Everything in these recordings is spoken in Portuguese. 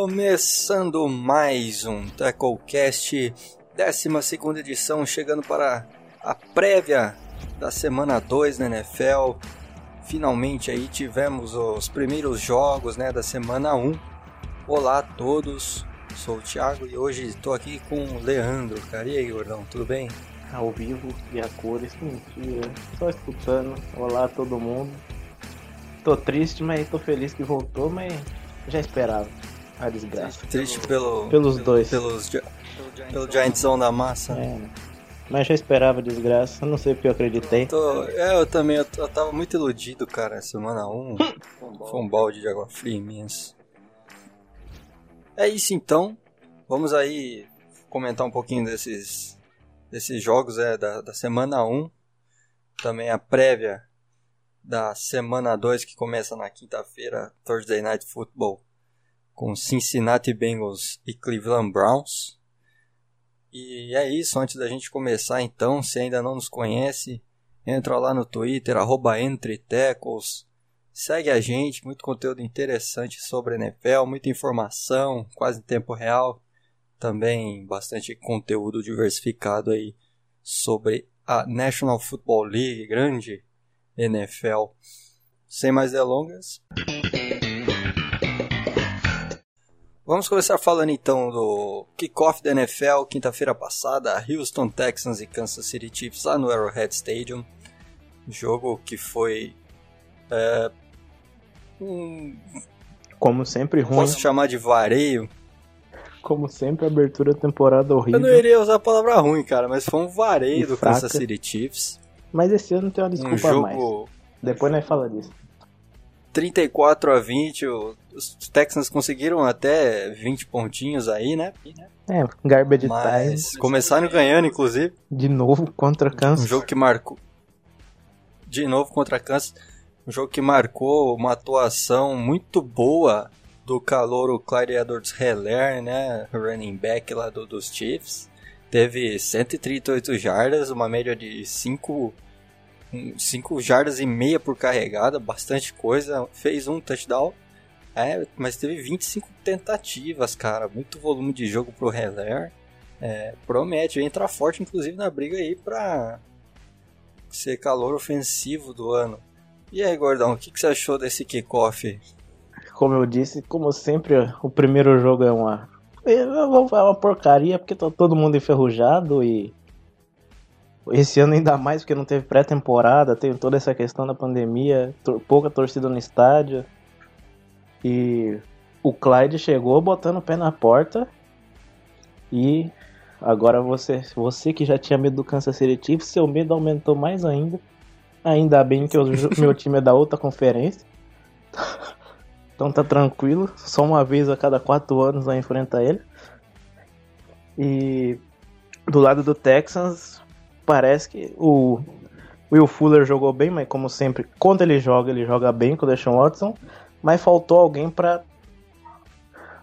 Começando mais um Tacklecast, 12 edição, chegando para a prévia da semana 2 na NFL. Finalmente aí tivemos os primeiros jogos né, da semana 1. Olá a todos, sou o Thiago e hoje estou aqui com o Leandro. Cara, e aí, gordão, tudo bem? Ao vivo e a cores, mentira. Só escutando. Olá a todo mundo. Tô triste, mas tô feliz que voltou, mas já esperava a desgraça. Triste pelo, Pelos dois. pelos, pelo Giantzão da massa. É, mas já esperava a desgraça, não sei porque eu acreditei. Tô- é, eu também, eu, eu tava muito iludido, cara, semana 1. Foi um balde de água fria imenso. É isso então. Vamos aí comentar um pouquinho desses, desses jogos é, da, da semana 1. Também a prévia da semana 2 que começa na quinta-feira, Thursday Night Football, com Cincinnati Bengals e Cleveland Browns. E é isso, antes da gente começar então, se ainda não nos conhece, entra lá no Twitter, arroba Entre Tackles, segue a gente, muito conteúdo interessante sobre NFL, muita informação, quase em tempo real, também bastante conteúdo diversificado aí sobre a National Football League, grande NFL. Sem mais delongas, Vamos começar falando então do kickoff da NFL, quinta-feira passada, Houston Texans e Kansas City Chiefs lá no Arrowhead Stadium. Jogo que foi. É, um, Como sempre, ruim. posso chamar de vareio? Como sempre, abertura temporada horrível. Eu não iria usar a palavra ruim, cara, mas foi um vareio E do fraca. Kansas City Chiefs. Mas esse ano tem uma Um desculpa mais. jogo Depois nós fala disso. 34 a 20, o- os Texans conseguiram até 20 pontinhos aí, né? É, garbage Mas time. começaram ganhando, inclusive. De novo contra Kansas. Um jogo que marcou. De novo contra Kansas. Um jogo que marcou uma atuação muito boa do calouro Clyde Edwards Heller, né? Running back lá do, dos Chiefs. Teve 138 jardas, uma média de 5, 5 jardas e meia por carregada, bastante coisa. Fez um touchdown. É, mas teve 25 tentativas, cara. Muito volume de jogo pro Heller. É, promete, entrar forte, inclusive, na briga aí pra ser calor ofensivo do ano. E aí, Gordão, o que, que você achou desse kickoff? Como eu disse, como sempre, o primeiro jogo é uma. Falar uma porcaria porque tá todo mundo enferrujado e. Esse ano ainda mais porque não teve pré-temporada, tem toda essa questão da pandemia, pouca torcida no estádio. E o Clyde chegou botando o pé na porta. E agora você, você que já tinha medo do Kansas City seu medo aumentou mais ainda. Ainda bem que o meu time é da outra conferência. Então tá tranquilo, só uma vez a cada quatro anos vai enfrentar ele. E do lado do Texans, parece que o Will Fuller jogou bem, mas como sempre, quando ele joga, ele joga bem com o Deshaun Watson. Mas faltou alguém pra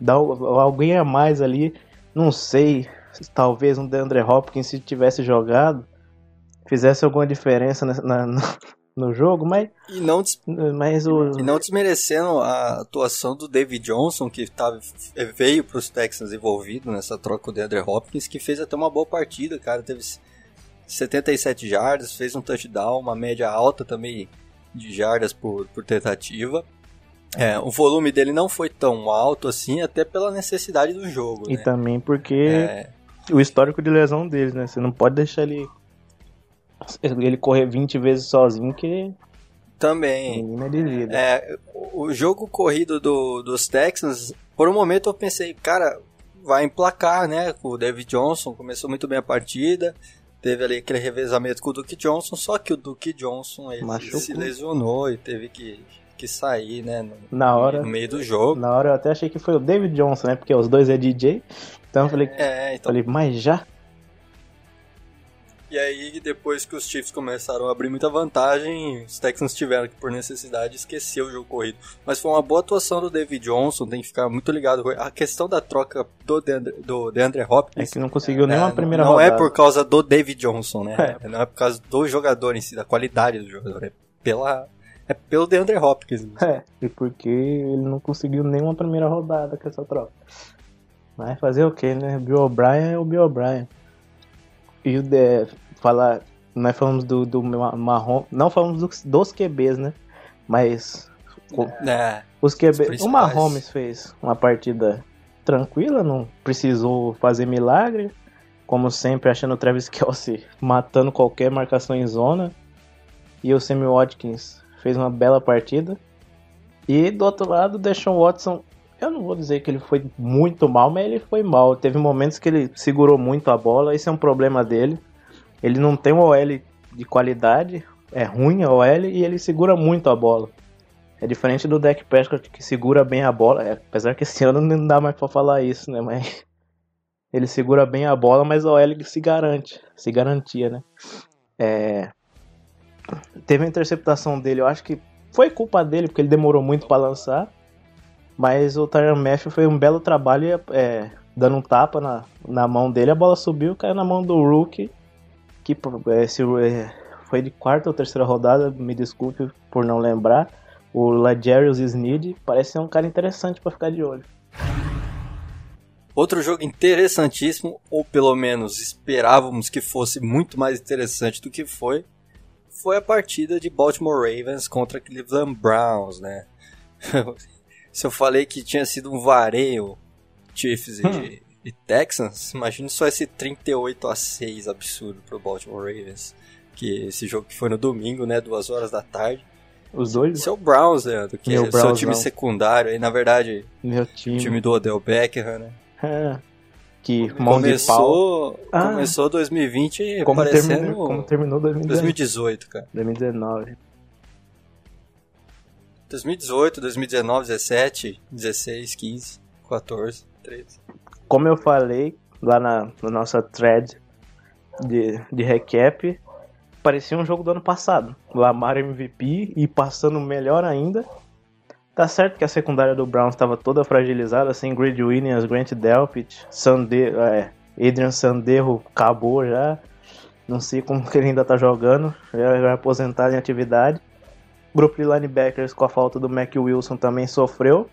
dar alguém a mais ali. Não sei, talvez um DeAndre Hopkins se tivesse jogado, fizesse alguma diferença na- na- no, jogo, mas, E não, des- mas o. e não desmerecendo a atuação do David Johnson, que tava, veio para os Texans envolvido nessa troca com o DeAndre Hopkins, que fez até uma boa partida, cara. Teve 77 jardas, fez um touchdown, uma média alta também de jardas por, por tentativa. É, o volume dele não foi tão alto assim, até pela necessidade do jogo. E né? também porque É, o histórico de lesão deles, né? Você não pode deixar ele ele correr 20 vezes sozinho que também. menina. É, o jogo corrido do, dos Texans, por um momento eu pensei, cara, vai emplacar, né? O David Johnson começou muito bem a partida, teve ali aquele revezamento com o Duke Johnson, só que o Duke Johnson ele Machucou. se lesionou e teve que, que sair, né? No, Na hora, no meio do jogo. na hora eu até achei que foi o David Johnson, né? Porque os dois é DJ. Então eu falei, É, então. falei, mas já? E aí, depois que os Chiefs começaram a abrir muita vantagem, os Texans tiveram que, por necessidade, esquecer o jogo corrido. Mas foi uma boa atuação do David Johnson, tem que ficar muito ligado. A questão da troca do DeAndre, do DeAndre É Hopkins que não conseguiu nem uma é, primeira não rodada. é por causa do David Johnson, né? Não é por causa do jogador em si, da qualidade do jogador. É pela É pelo DeAndre Hopkins. É, e porque ele não conseguiu nenhuma primeira rodada com essa troca. Mas fazer o que, né? Bill O'Brien é o Bill O'Brien. E o de falar. Nós falamos do, do Marrom. Não falamos dos, dos QBs, né? Mas. É, os QBs. O Mahomes fez uma partida tranquila, não precisou fazer milagre. Como sempre, achando o Travis Kelsey matando qualquer marcação em zona. E o Sammy Watkins fez uma bela partida. E do outro lado, o Deshaun Watson, eu não vou dizer que ele foi muito mal, mas ele foi mal. Teve momentos que ele segurou muito a bola, esse é um problema dele. Ele não tem um OL de qualidade, é ruim a OL e ele segura muito a bola. É diferente do Deck Prescott que segura bem a bola, é, apesar que esse ano não dá mais pra falar isso, né? Mas ele segura bem a bola, mas a OL se garante, se garantia, né? É, Teve a interceptação dele, eu acho que foi culpa dele, porque ele demorou muito para lançar. Mas o Tyron Matthew foi um belo trabalho, é, dando um tapa na, na mão dele, a bola subiu, caiu na mão do Rookie, que é, se, é, foi de quarta ou terceira rodada, me desculpe por não lembrar. O Lajarius Sneed parece ser um cara interessante para ficar de olho. Outro jogo interessantíssimo, ou pelo menos esperávamos que fosse muito mais interessante do que foi, foi a partida de Baltimore Ravens contra Cleveland Browns, né? Se eu falei que tinha sido um vareio Chiefs hum. e, e, Texans, imagine só esse 38 a 6 absurdo pro Baltimore Ravens. Que esse jogo que foi no domingo, né? Duas horas da tarde. Os dois? Seu Browns, Leandro, que Meu é o seu time secundário aí, na verdade. Meu time. O time do Odell Beckham, né? É que começou, ah, começou 2020 como parecendo terminou, como terminou 2018, cara. 2019. 2018, 2019, 17, 16, 15, 14, 13. Como eu falei lá na, na nossa thread de, de recap, parecia um jogo do ano passado. Lamar MVP e passando melhor ainda Tá certo que a secundária do Browns estava toda fragilizada, sem Grid Williams, Grant Delpit, Sande é, Adrian Sanderro acabou já. Não sei como que ele ainda tá jogando, já vai aposentar em atividade. Grupo de linebackers com a falta do Mac Wilson também sofreu.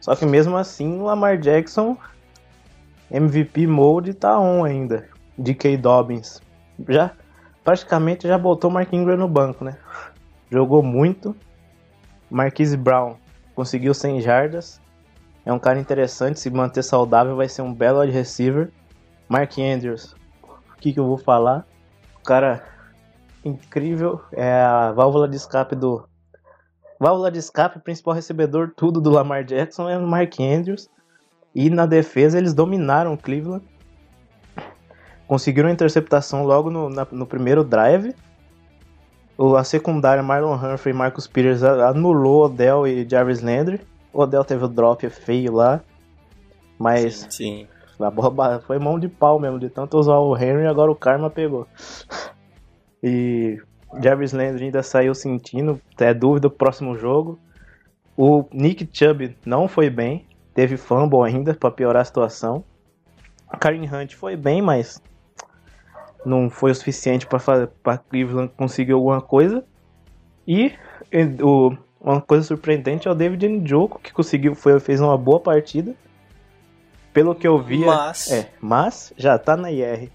Só que mesmo assim o Lamar Jackson MVP mode tá on ainda. DK Dobbins. Já praticamente já botou o Mark Ingram no banco, né? Jogou muito. Marquise Brown conseguiu 100 jardas. É um cara interessante, se manter saudável vai ser um belo wide receiver. Mark Andrews, o que, que eu vou falar? O cara incrível, é a válvula de escape do válvula de escape, principal recebedor tudo do Lamar Jackson é o Mark Andrews. E na defesa eles dominaram o Cleveland. Conseguiram a interceptação logo no, na, no primeiro drive a secundária Marlon Humphrey e Marcus Peters anulou Odell e Jarvis Landry. O Odell teve o drop feio lá. Mas sim, sim. a bola foi mão de pau mesmo, de tanto usar o Henry, agora o Karma pegou. E Jarvis Landry ainda saiu sentindo, é dúvida pro próximo jogo. O Nick Chubb não foi bem, teve fumble ainda para piorar a situação. Karen Hunt foi bem, mas não foi o suficiente para Cleveland conseguir alguma coisa. E o, uma coisa surpreendente é o David Njoku, que conseguiu, foi, fez uma boa partida. Pelo que eu via. Mas. É, mas já tá na IR.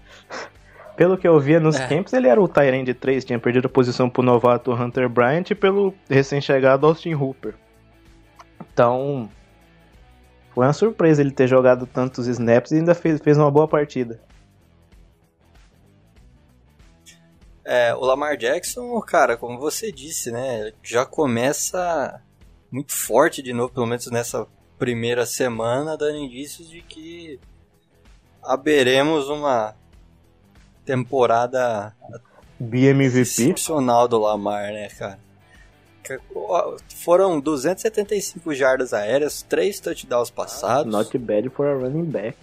Pelo que eu via nos é. camps, ele era o Tyrande 3, tinha perdido a posição pro novato Hunter Bryant e pelo recém-chegado Austin Hooper. Então, foi uma surpresa ele ter jogado tantos snaps e ainda fez, fez uma boa partida. É, o Lamar Jackson, cara, como você disse, né, já começa muito forte de novo, pelo menos nessa primeira semana, dando indícios de que haveremos uma temporada BMVP excepcional do Lamar, né, cara? Foram 275 jardas aéreas, 3 touchdowns passados. Not bad for a running back.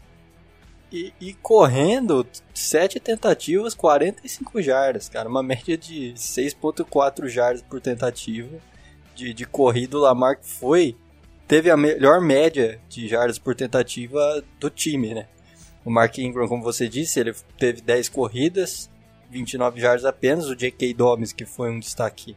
E, e, correndo, 7 tentativas, 45 jardas, cara. Uma média de 6.4 jardas por tentativa de, de corrida. O Lamar foi, teve a melhor média de jardas por tentativa do time, né? O Mark Ingram, como você disse, ele teve 10 corridas, 29 jardas apenas. O J.K. Dobbins, que foi um destaque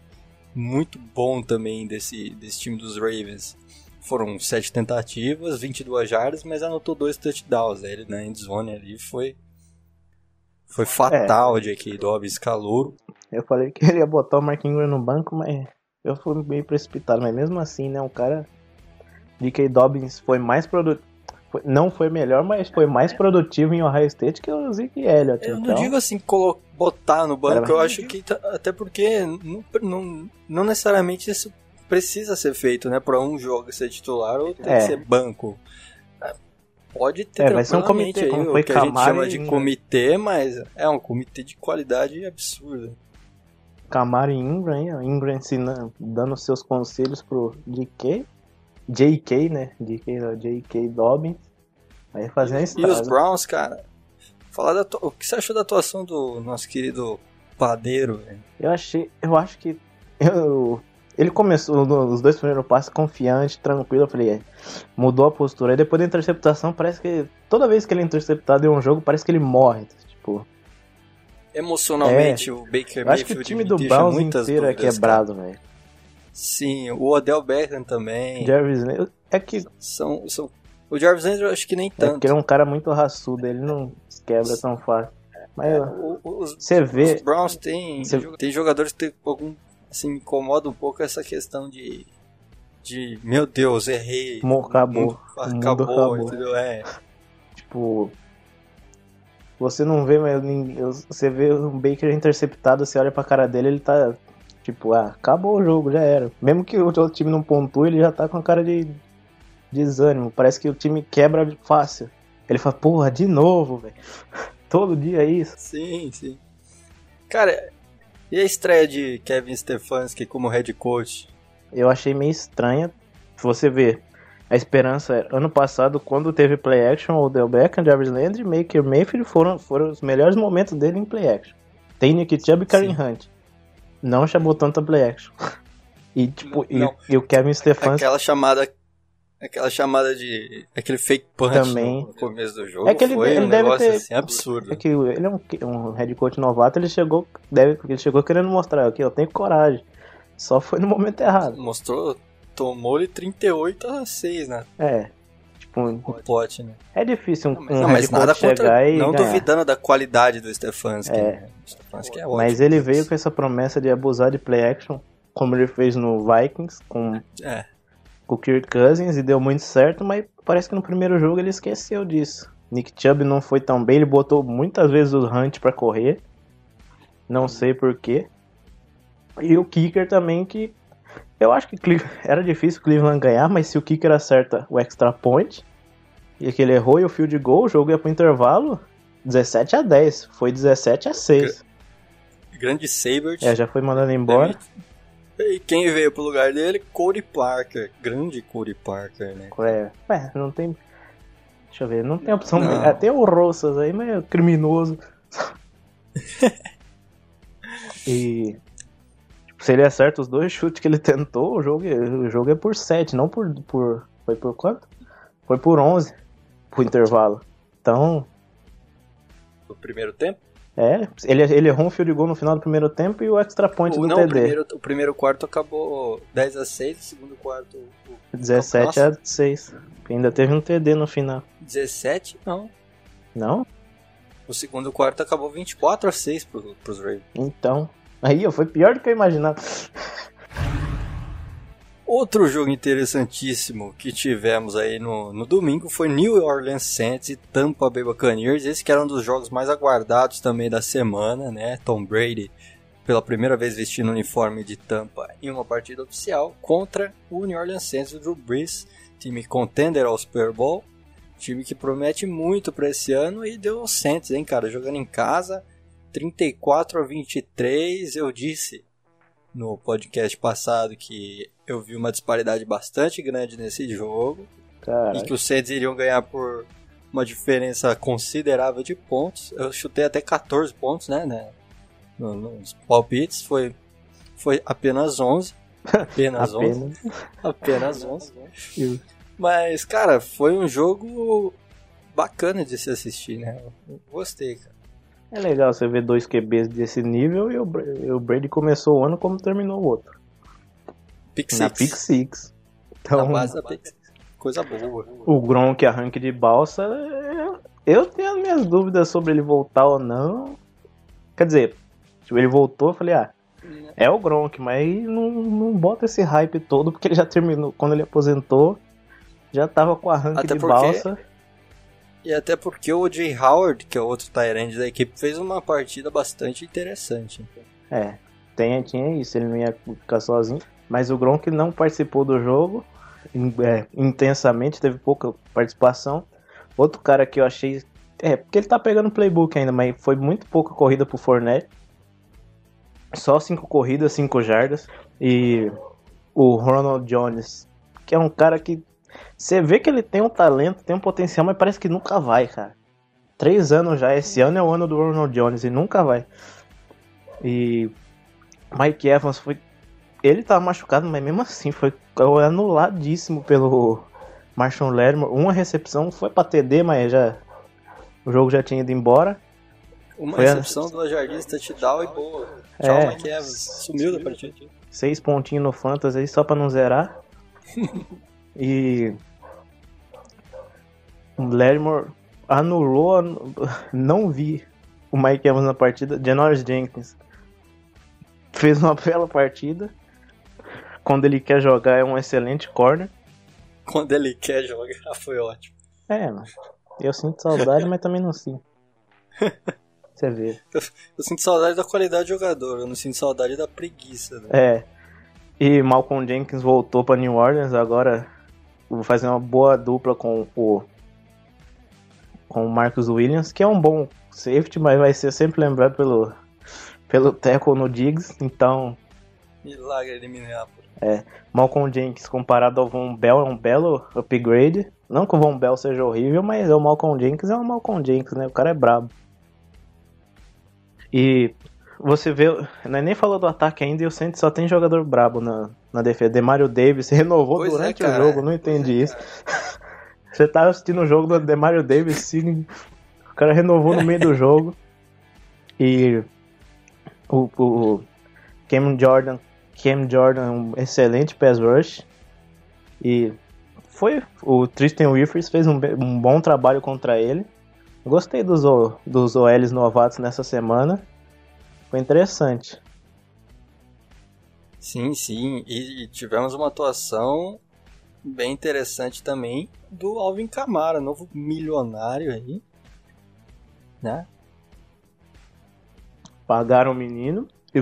muito bom também desse, desse time dos Ravens. Foram sete tentativas, 22 jardas, mas anotou dois touchdowns. Ele na endzone ali foi foi fatal é. de J.K. Dobbins calouro. Eu falei que ele ia botar o Mark Ingram no banco, mas eu fui meio precipitado. Mas mesmo assim, né, o cara J.K. Dobbins foi mais produtivo. Não foi melhor, mas foi mais produtivo em Ohio State que o Zeke Elliott. Eu então... não digo assim botar no banco, eu acho que tá, até porque não, não, não necessariamente isso precisa ser feito, né? Para um jogo ser titular ou tem é. que ser banco. É, pode ter é, vai ser um comitê, aí, como foi o que a gente chama de comitê, mas é um comitê de qualidade absurda. Camaro e Ingram, Ingram ensinando, dando seus conselhos pro DK JK, né? JK, não, JK Dobbins. Aí fazendo E os Browns, cara. Falar da o que você achou da atuação do nosso querido padeiro, velho? Eu achei, eu acho que eu, ele começou nos dois primeiros passos confiante, tranquilo, eu falei, é, mudou a postura. Aí depois da interceptação, parece que toda vez que ele é interceptado em um jogo, parece que ele morre, tipo. Emocionalmente, é, o Baker Mayfield acho que o time do Browns inteiro é quebrado, velho. Sim, o Odell Beckham também. Jarvis Landry. É que. São, são... O Jarvis Landry eu acho que nem tanto. É porque ele é um cara muito raçudo, ele não se quebra tão fácil. Mas é, os, você vê. Os Browns tem, tem jogadores que algum. Assim, incomoda um pouco essa questão de. De. Meu Deus, errei. Acabou. Acabou, acabou, entendeu? É. Tipo. Você não vê, mas você vê um Baker interceptado, você olha pra cara dele, ele tá Tipo, ah, acabou o jogo, já era. Mesmo que o outro time não pontue, ele já tá com a cara de desânimo. Parece que o time quebra fácil. Ele fala, porra, de novo, velho. Todo dia é isso. Sim, sim. Cara, e a estreia de Kevin Stefanski como head coach? Eu achei meio estranha. Se você ver, a esperança era, ano passado, quando teve play action, o Del Beckham, Jarvis Landry Maker Mayfield foram, foram os melhores momentos dele em play action. Tem Nick Chubb e Karen Hunt não chamou tanto a play action. E, tipo, e, e, o Kevin Stefanski... Aquela chamada... Aquela chamada de... Aquele fake punch também. no começo do jogo é que ele, foi ele um deve negócio ter, assim absurdo. É que ele é um, um head coach novato, ele chegou... Deve, ele chegou querendo mostrar aqui, eu tenho coragem. Só foi no momento errado. Mostrou... Tomou ele 38 a 6, né? É. Um pote, né? É difícil um, não, um mas nada contra, chegar e Não ganhar. duvidando da qualidade do Stefanski. É. Né? Stefanski é ótimo. Mas ele veio com essa promessa de abusar de play action, como ele fez no Vikings, com, é. com o Kirk Cousins, e deu muito certo, mas parece que no primeiro jogo ele esqueceu disso. Nick Chubb não foi tão bem, ele botou muitas vezes o Hunt para correr. Não sei porquê. E o Kicker também, que eu acho que era difícil o Cleveland ganhar, mas se o kicker acerta o extra point e que ele errou e o field goal, o jogo ia pro intervalo 17 a 10. Foi 17 a 6. Grande Sabert. É, já foi mandando embora. E quem veio pro lugar dele? Cody Parker. Grande Cody Parker, né? É, é não tem. Deixa eu ver, não tem opção. Não. É, tem o Rossas aí, mas é criminoso. e se ele acerta os dois chutes que ele tentou, o jogo, o jogo é por 7, não por, por. Foi por quanto? Foi por 11 pro intervalo. Então. No primeiro tempo? É, ele, ele errou um field goal no final do primeiro tempo e o extra point o, do não, TD. O primeiro, o primeiro quarto acabou 10 a 6, o segundo quarto. O, 17 nossa. a 6. Ainda teve um TD no final. 17? Não. Não? O segundo quarto acabou 24 a 6 pro, pros Ravens. Então, Aí, foi pior do que eu imaginava. Outro jogo interessantíssimo que tivemos aí no, no domingo foi New Orleans Saints e Tampa Bay Buccaneers. Esse que era um dos jogos mais aguardados também da semana, né? Tom Brady pela primeira vez vestindo o uniforme de Tampa em uma partida oficial contra o New Orleans Saints do Drew Brees, time contender ao Super Bowl, time que promete muito para esse ano e deu o Saints, hein, cara, jogando em casa, 34 a 23, eu disse no podcast passado que eu vi uma disparidade bastante grande nesse jogo Caraca. e que os Saints iriam ganhar por uma diferença considerável de pontos. Eu chutei até 14 pontos, né, né nos palpites, foi, foi apenas 11. Apenas 11. apenas 11. Mas, cara, foi um jogo bacana de se assistir, né? Eu gostei, cara. É legal você ver dois QBs desse nível e o, Brady começou o ano como terminou o outro. Pick na Six. Pick Six. Então, Na base da Pick Six. Coisa boa. o Gronk arranque de balsa, é- eu tenho as minhas dúvidas sobre ele voltar ou não. Quer dizer, tipo, ele voltou, eu falei, ah, é o Gronk, mas não, não bota esse hype todo, porque ele já terminou, quando ele aposentou, já tava com arranque Até de porque- balsa. E até porque o Jay Howard, que é outro Tyrande da equipe, fez uma partida bastante interessante. É, tem, tinha isso, ele não ia ficar sozinho. Mas o Gronk não participou do jogo é, intensamente, teve pouca participação. Outro cara que eu achei. É, porque ele tá pegando playbook ainda, mas foi muito pouca corrida pro Fournette. Só cinco corridas, cinco jardas. E o Ronald Jones, que é um cara que. Você vê que ele tem um talento, tem um potencial, mas parece que nunca vai, cara. Três anos já, esse ano é o ano do Ronald Jones e nunca vai. E Mike Evans foi. Ele tava machucado, mas mesmo assim foi anuladíssimo pelo Marshall Lattimore. Uma recepção foi pra TD, mas já. O jogo já tinha ido embora. Uma Foi a- recepção, duas jardins, touchdown e boa. Tchau, É. Mike Evans. Sumiu da partida. Seis pontinhos no Fantasy aí só pra não zerar. e. Lattimore anulou. anu- Não vi o Mike Evans na partida. Janoris Jenkins fez uma bela partida. Quando ele quer jogar, é um excelente corner. Quando ele quer jogar, foi ótimo. É, mano. Eu sinto saudade, mas também não sinto. Você vê. Eu sinto saudade da qualidade do jogador, eu não sinto saudade da preguiça. Né? É. E Malcolm Jenkins voltou pra New Orleans, agora vou fazer uma boa dupla com o com o Marcus Williams, que é um bom safety, mas vai ser sempre lembrado pelo pelo tackle no Diggs. Então, Milagre de Minneapolis. Malcolm Jenkins comparado ao Von Bell é um belo upgrade. Não que o Von Bell seja horrível, mas o Malcolm Jenkins é o Malcolm Jenkins, né? O cara é brabo. E você vê, não é nem falou do ataque ainda e o Saints só tem jogador brabo na, na defesa. Demario Davis renovou Pois é, durante cara. o jogo, não entendi isso. Você tá assistindo o jogo do Demario Davis, sim, o cara renovou no meio do jogo. E o, o Cam Jordan, Cam Jordan é um excelente pass rush. E foi o Tristan Wirfs fez um, um bom trabalho contra ele. Gostei dos, dos OLs novatos nessa semana. Foi interessante. Sim, sim. E, tivemos uma atuação bem interessante também do Alvin Kamara, novo milionário aí. Né? Pagaram o menino e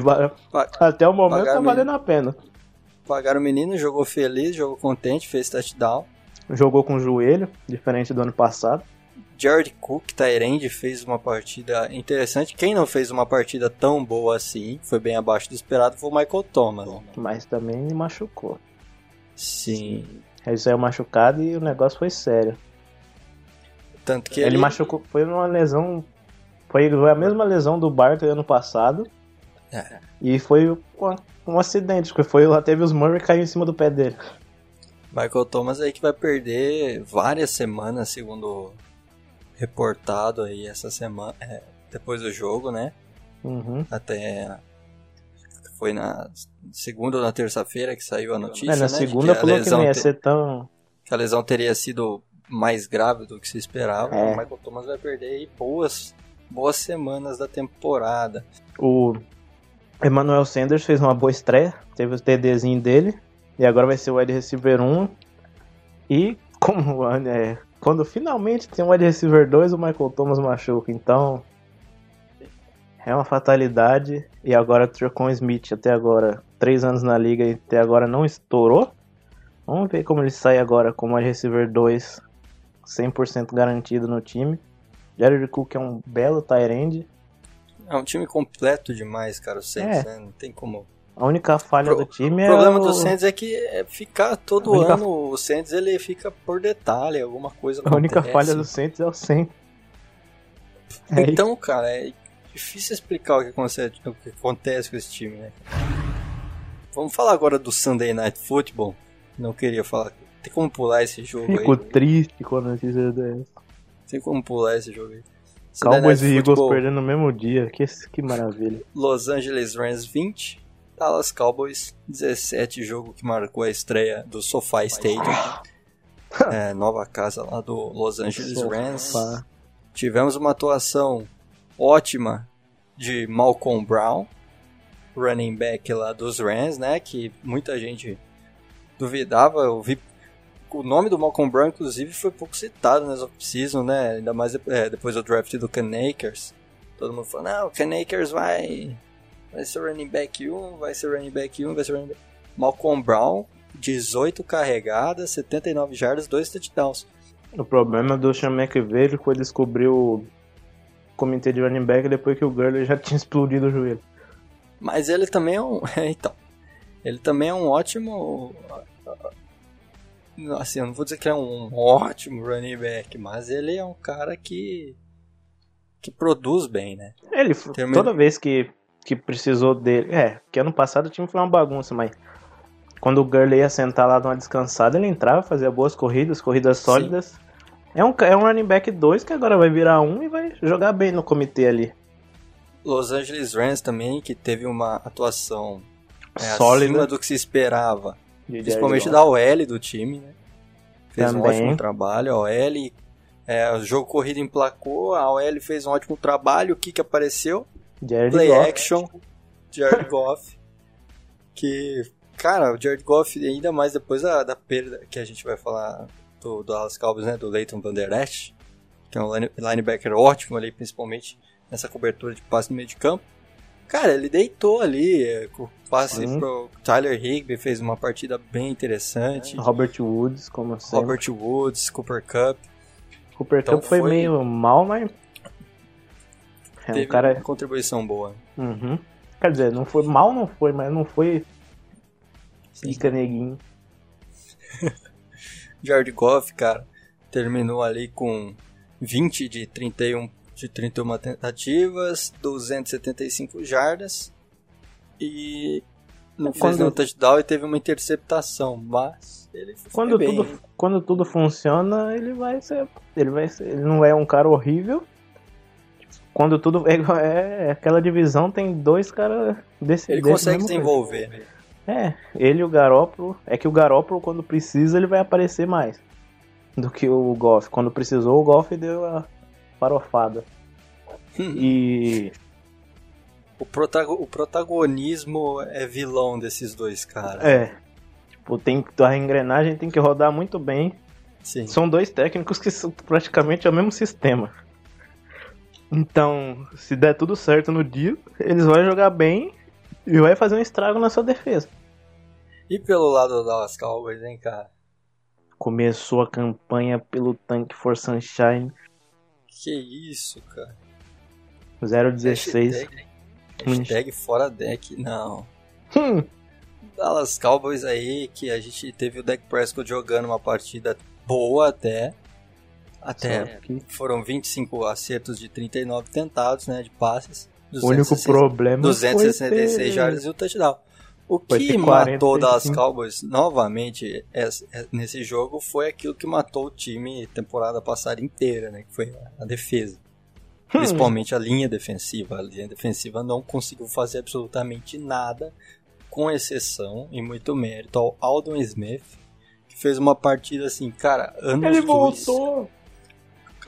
até o momento tá valendo a pena. Pagaram o menino, jogou feliz, jogou contente, fez touchdown. Jogou com o joelho, diferente do ano passado. Jared Cook, Tyrande, fez uma partida interessante. Quem não fez uma partida tão boa assim, foi bem abaixo do esperado, foi o Michael Thomas. Mas também machucou. Sim. Ele saiu machucado e o negócio foi sério. Tanto que ele, ele, machucou, foi uma lesão. Foi a mesma lesão do Barkley ano passado. É. E foi um, acidente, porque foi lá teve os Murray caiu em cima do pé dele. Michael Thomas aí que vai perder várias semanas, segundo reportado aí essa semana, é, depois do jogo, né? Uhum. Até foi na segunda ou na terça-feira que saiu a notícia, É, na né? segunda a falou que não ia te- ser tão. que a lesão teria sido mais grave do que se esperava. É. O Michael Thomas vai perder aí boas, boas semanas da temporada. O Emmanuel Sanders fez uma boa estreia, teve o TDzinho dele, e agora vai ser o wide receiver 1. E como é, quando finalmente tem um wide receiver 2, o Michael Thomas machuca, então é uma fatalidade. E agora o Trocon Smith, até agora, três anos na liga e até agora não estourou. Vamos ver como ele sai agora como wide receiver 2, 100% garantido no time. Jared Cook é um belo tight end. É um time completo demais, cara, o Saints, É. né? Não tem como... A única falha Pro- do time O é problema o... do Saints é que é ficar todo única- ano, o Saints ele fica por detalhe, alguma coisa A única acontece. falha do Saints é o Saints. É. Então, cara, é difícil explicar o que acontece, o que acontece com esse time, né? Vamos falar agora do Sunday Night Football. Não queria falar. Tem como pular esse jogo Fico aí? triste quando notícia dessa. Tem como pular esse jogo aí? Sunday Cowboys e Eagles perdendo no mesmo dia. Que, que maravilha. Los Angeles Rams 20, Dallas Cowboys 17, jogo que marcou a estreia do SoFi Stadium, é, nova casa lá do Los Angeles Rams. Tivemos uma atuação ótima de Malcolm Brown, running back lá dos Rams, né? Que muita gente duvidava. Eu vi o nome do Malcolm Brown, inclusive, foi pouco citado nessa off-season, né? Ainda mais é, depois do draft do Ken Akers. Todo mundo falou, não, o Ken Akers vai, vai ser running back 1, vai ser running back 1, vai ser running back... Malcolm Brown, 18 carregadas, 79 jardas, 2 touchdowns. O problema do Sean McVay foi descobrir o comitê de running back depois que o Gurley já tinha explodido o joelho. Mas ele também é um... então, ele também é um ótimo assim, eu não vou dizer que é um ótimo running back, mas ele é um cara que que produz bem, né? Ele toda vez que que precisou dele, é, que ano passado o time foi uma bagunça, mas quando o Gurley ia sentar lá numa descansada, ele entrava, fazia boas corridas, corridas sólidas. É um, é um running back 2 que agora vai virar um e vai jogar bem no comitê ali. Los Angeles Rams também, que teve uma atuação é, Sólida. acima do que se esperava Principalmente da OL do time, né? Fez Também. um ótimo trabalho. A OL, é, o jogo corrido emplacou, a OL fez um ótimo trabalho. O que que apareceu? Jared Play Goff. action, Jared Goff. Que, cara, o Jared Goff, ainda mais depois da, da perda que a gente vai falar do, do Dallas Cowboys, né? Do Leighton Van Der Esch, que é um linebacker ótimo ali, principalmente nessa cobertura de passe no meio de campo. Cara, ele deitou ali, é, com passe Sim. pro Tyler Higby, fez uma partida bem interessante. Robert Woods, como sempre. Robert Woods, Cooper Cup. Cooper então Cup foi, foi, meio mal, mas... É Teve um cara... uma contribuição boa. Uhum. Quer dizer, não foi mal, não foi, mas não foi pica neguinho. Jared Goff, cara, terminou ali com 20 de 31 de 31 tentativas, 275 jardas e não fez quando... nenhum touchdown e teve uma interceptação, mas ele quando bem. tudo quando tudo funciona, ele vai ser ele vai ser, ele não é um cara horrível. Quando tudo é, é aquela divisão tem dois caras desse Ele desse consegue se envolver. É, ele e o Garópolo, é que o Garópolo quando precisa ele vai aparecer mais do que o Goff. Quando precisou, o Goff deu a farofada. e. O, protago o protagonismo é vilão desses dois caras. É. Tipo, tem, a engrenagem tem que rodar muito bem. Sim. São dois técnicos que são praticamente o mesmo sistema. Então, se der tudo certo no dia, eles vão jogar bem e vai fazer um estrago na sua defesa. E pelo lado do Dallas Cowboys, hein, cara? Começou a campanha pelo Tank for Sunshine que isso, cara? 016. Hashtag, hashtag fora deck, não. Hum. Dallas Cowboys aí, que a gente teve o Deck Prescott jogando uma partida boa até. Até foram 25 acertos de 39 tentados, né, de passes. O único problema 266 ter... jardas e o touchdown. O que matou o Dallas Cowboys novamente nesse jogo foi aquilo que matou o time temporada passada inteira, né? Que foi a defesa. Principalmente a linha defensiva. A linha defensiva não conseguiu fazer absolutamente nada, com exceção e muito mérito ao Aldon Smith, que fez uma partida assim, cara, anos Ele voltou!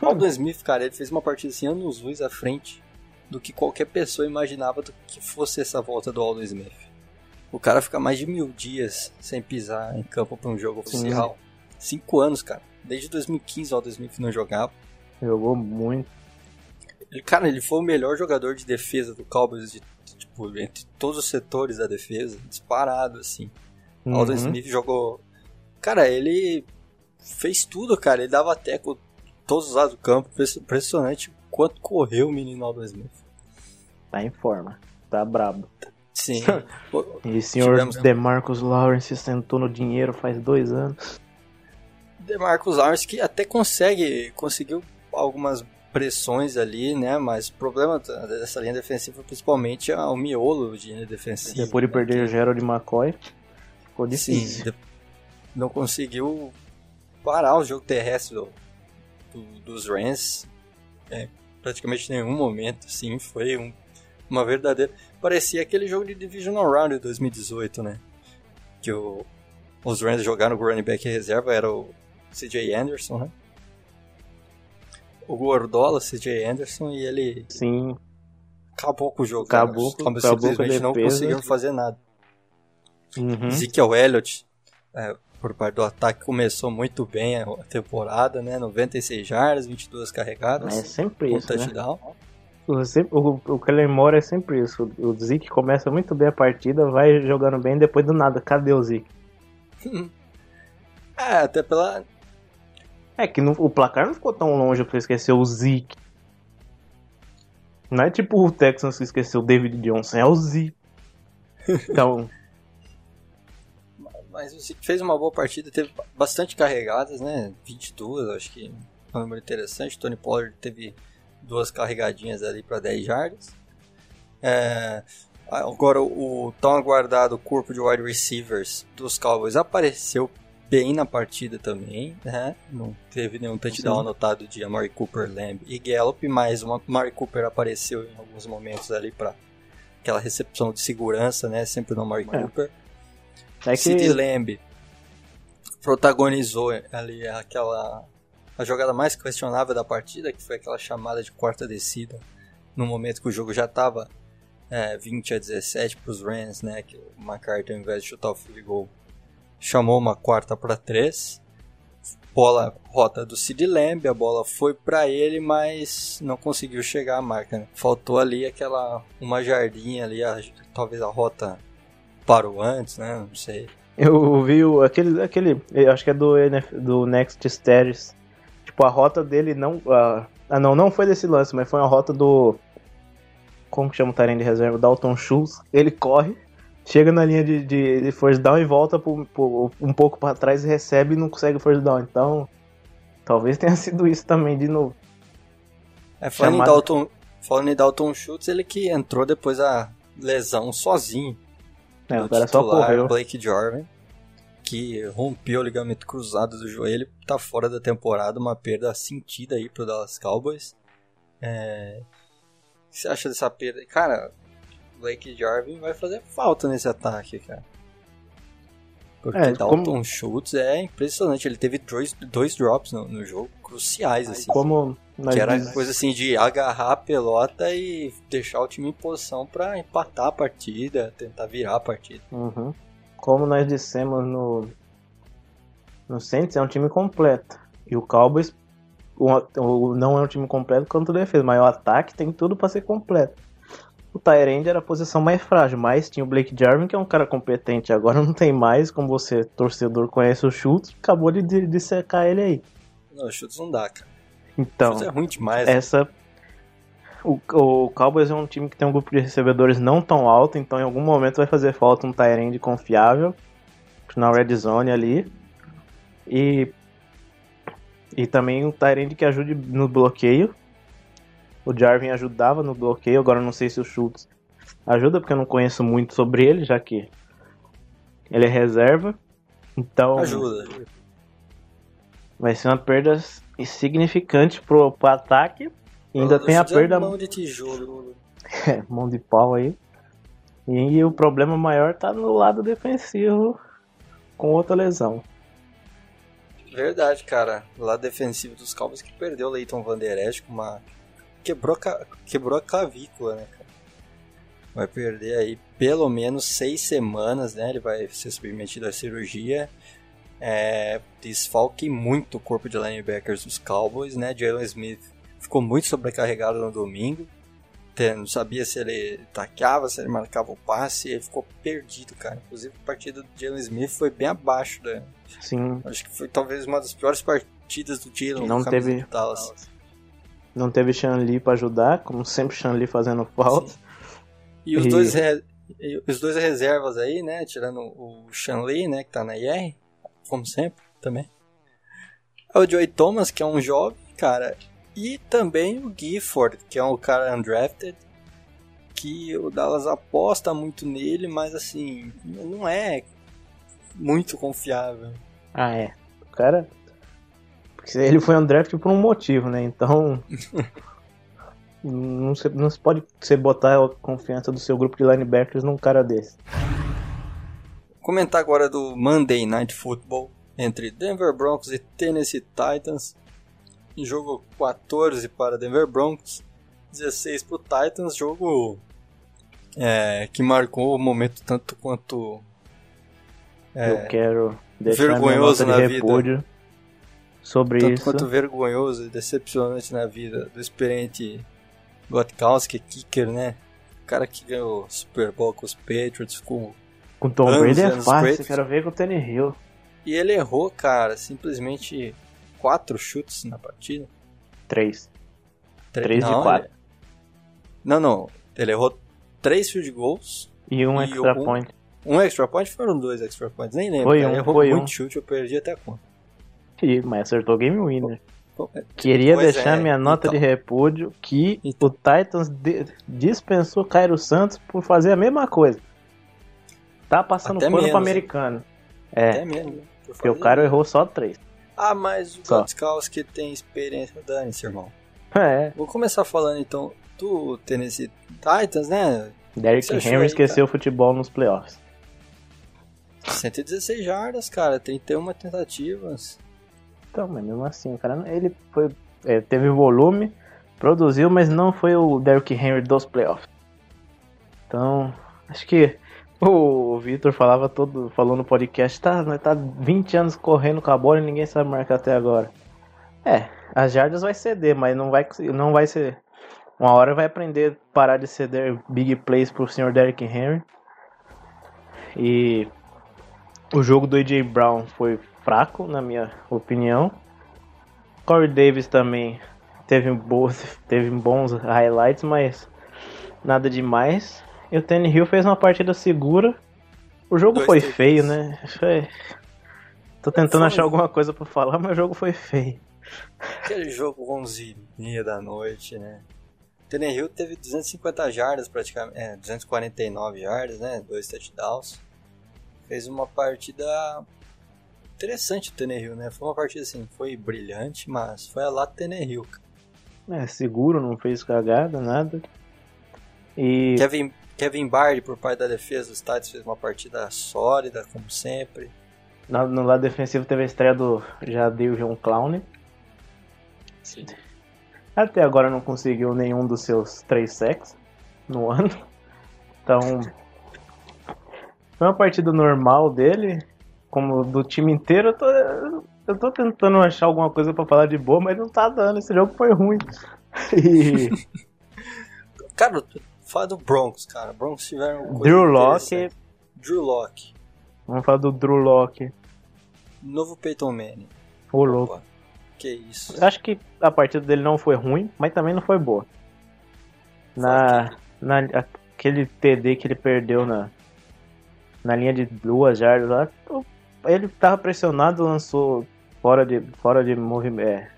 Aldon Smith, cara, ele fez uma partida assim, anos luz à frente do que qualquer pessoa imaginava que fosse essa volta do Aldon Smith. O cara fica mais de mil dias sem pisar em campo para um jogo oficial. Sim. Cinco anos, cara. Desde 2015 ao 2020 não jogava. Jogou muito. Ele, cara, ele foi o melhor jogador de defesa do Cowboys de, tipo, entre todos os setores da defesa, disparado, assim. Uhum. Alden Smith jogou. Cara, ele fez tudo, cara. Ele dava teco todos os lados do campo. Impressionante quanto correu o menino Alden Smith. Tá em forma. Tá brabo. Sim. e o senhor Tivemos... DeMarcus Lawrence sentou no dinheiro faz dois anos. DeMarcus Lawrence que até consegue, conseguiu algumas pressões ali, né? Mas o problema dessa linha defensiva principalmente é o miolo de linha defensiva. Depois de perder o Gerald McCoy, ficou difícil. Sim, não conseguiu parar o jogo terrestre do, do, dos Rams. É, praticamente em nenhum momento, sim, foi um uma verdadeira. Parecia aquele jogo de Divisional Round de 2018, né? Que o, os Rams jogaram o running back reserva, era o CJ Anderson, né? O Gordola, CJ Anderson, e ele. Sim. Acabou com o jogo. Acabou, cara. acabou simplesmente não conseguiram fazer nada. Uhum. Ezekiel Elliott, é, por parte do ataque, começou muito bem a temporada, né? 96 jardas, 22 carregadas. É sempre isso, né? touchdown. Né? O, o, o Claymore é sempre isso. O, o Zeke começa muito bem a partida, vai jogando bem, depois do nada, cadê o Zeke? é, até pela. É que no, o placar não ficou tão longe pra esquecer o Zeke. Não é tipo o Texans que esqueceu o David Johnson, é o Zeke. Então. Mas o fez uma boa partida, teve bastante carregadas, né? 22, acho que é um número interessante. Tony Pollard teve duas carregadinhas ali para 10 jardas. É, agora o tão aguardado corpo de wide receivers dos Cowboys apareceu bem na partida também, né? Não teve nenhum touchdown anotado de Amari Cooper, Lamb e Gallup, mas o Amari Cooper apareceu em alguns momentos ali para aquela recepção de segurança, né? Sempre no Amari é. Cooper. É que... Sid Lamb protagonizou ali aquela a jogada mais questionável da partida, que foi aquela chamada de quarta descida, no momento que o jogo já estava é, 20 a 17 para os Rams, né, que o McCarthy, ao invés de chutar o field goal, chamou uma quarta para três. Bola rota do Sid Lamb, a bola foi para ele, mas não conseguiu chegar à marca. Né? Faltou ali aquela uma jardinha ali, a, talvez a rota parou antes, né? Não sei. Eu vi o, aquele, aquele, eu acho que é do, do Next Status Tipo, a rota dele não. Ah, não, não foi desse lance, mas foi uma rota do. Como que chama o Tyrene de reserva? Dalton Schultz. Ele corre, chega na linha de, de, de first down e volta pro, pro, um pouco para trás e recebe e não consegue first down. Então, talvez tenha sido isso também de novo. É, falando, Chamada... em Dalton, falando em Dalton Schultz, ele que entrou depois da lesão sozinho. É, o cara só correu. Blake Jarvin que rompeu o ligamento cruzado do joelho, tá fora da temporada, uma perda sentida aí pro Dallas Cowboys. É... O que você acha dessa perda? Cara, Blake Jarvin vai fazer falta nesse ataque, cara. Porque é, Dalton como... Schultz é impressionante. Ele teve dois, dois drops no, no jogo, cruciais, assim. Como que era coisa assim de agarrar a pelota e deixar o time em posição para empatar a partida, tentar virar a partida. Uhum como nós dissemos no, no Saints, é um time completo. E o Cowboys o, o, não é um time completo quanto defesa, mas o ataque tem tudo para ser completo. O Tyrande era a posição mais frágil, mas tinha o Blake Jarvin, que é um cara competente. Agora não tem mais, como você, torcedor, conhece o Schultz, acabou de, de secar ele aí. Não, o Schultz não dá, cara. Então, é ruim demais. Né? Essa, o, o Cowboys é um time que tem um grupo de recebedores não tão alto, então em algum momento vai fazer falta um Tyrande confiável na red zone ali. E, e também um Tyrande que ajude no bloqueio. O Jarvin ajudava no bloqueio, agora não sei se o Schultz ajuda, porque eu não conheço muito sobre ele, já que ele é reserva. Então. Ajuda. Vai ser uma perda insignificante pro, pro ataque. E ainda tem a perda. Mão de tijolo. É, mão de pau aí. E o problema maior tá no lado defensivo com outra lesão. Verdade, cara. O lado defensivo dos Cowboys que perdeu o Leighton Van Der Esch com uma. Quebrou, quebrou a clavícula, né, cara? Vai perder aí pelo menos seis semanas, né? Ele vai ser submetido à cirurgia. É, desfalque muito o corpo de linebackers dos Cowboys, né? Jalen Smith ficou muito sobrecarregado no domingo. Não sabia se ele taqueava, se ele marcava o passe, ele ficou perdido, cara. Inclusive a partida do Jalen Smith foi bem abaixo da. Sim. Acho que foi talvez uma das piores partidas do Jalen não teve. Não teve Sean Lee pra ajudar, como sempre Sean Lee fazendo falta. E os, e... Dois re... os dois reservas aí, né? Tirando o Sean Lee, né? Que tá na IR, como sempre, também. É o Joey Thomas, que é um jovem, cara. E também o Gifford, que é um cara undrafted, que o Dallas aposta muito nele, mas assim, não é muito confiável. Ah, é. O cara. Porque ele foi undrafted por um motivo, né? Então. Não se, não se pode você botar a confiança do seu grupo de linebackers num cara desse. Comentar agora do Monday Night Football entre Denver Broncos e Tennessee Titans. Jogo 14 para Denver Broncos, 16 para o Titans. Jogo é, que marcou o momento tanto quanto é, eu quero deixar vergonhoso na vida. sobre tanto isso. quanto vergonhoso e decepcionante na vida do experiente Gotkowski, kicker, né? O cara que ganhou Super Bowl com os Patriots, ficou Com Tom anos Brady é fácil, pretos. quero ver com o Tenny Hill. E ele errou, cara, simplesmente quatro chutes na partida. Três. Tre- Três de não, quatro. ele- Não, não. Ele errou três field goals. E um E extra um- point. Um extra point foram dois extra points, nem lembro. Foi cara. um, ele errou foi muito um. chute, eu perdi até a conta. Ih, mas acertou game winner. Pô, Queria deixar é, minha nota então. de repúdio que Então. o Titans de- dispensou Cairo Santos por fazer a mesma coisa. Tá passando Até pano americano. É, Até mesmo. Por porque o cara errou só três. Ah, mas o. Gotkowski tem experiência. Dane-se, irmão. É, Vou começar falando então do Tennessee Titans, né? Derrick Henry aí, esqueceu o futebol nos playoffs. 116 jardas, cara, 31 tentativas. Então, mas mesmo assim, o cara, ele foi, é, teve volume, produziu, mas não foi o Derrick Henry dos playoffs. Então, acho que o Vitor falava todo, falou no podcast, tá, nós tá 20 anos correndo com a bola e ninguém sabe marcar até agora. É, as jardas vai ceder, mas não vai, não vai ser. Uma hora vai aprender a parar de ceder big plays pro senhor Derrick Henry. E o jogo do AJ Brown foi fraco, na minha opinião. Corey Davis também teve, boas, teve bons highlights, mas nada demais. E o Tanny Hill fez uma partida segura. O jogo Dois foi feio, né? Foi... Tô tentando Foi. achar alguma coisa pra falar, mas o jogo foi feio. Aquele jogo 11 e meia da noite, né? Tannehill teve 250 jardas praticamente, é, 249 jardas, né? Dois touchdowns. Fez uma partida interessante o Tannehill, né? Foi uma partida assim, foi brilhante, mas foi a lá Tannehill. cara. É, seguro, não fez cagada, nada. E Kevin, Kevin Bard, por parte da defesa dos Titans, fez uma partida sólida, como sempre. na- no lado defensivo teve a estreia do Jadeujon Clown. Sim. Até agora não conseguiu nenhum dos seus três sacks no ano. Então, foi uma partida normal dele, como do time inteiro. Eu tô, eu tô tentando achar alguma coisa pra falar de boa, mas não tá dando. Esse jogo foi ruim. E Cara, fala do Broncos, cara. Broncos tiveram Drew Locke. Drew Locke. vamos falar do Drew Locke. Novo Peyton Manning. Ô louco. Opa, que isso. Acho que a partida dele não foi ruim, mas também não foi boa. Na, na aquele TD que ele perdeu na na linha de duas jardas lá, ele tava pressionado, lançou fora de fora de movimento,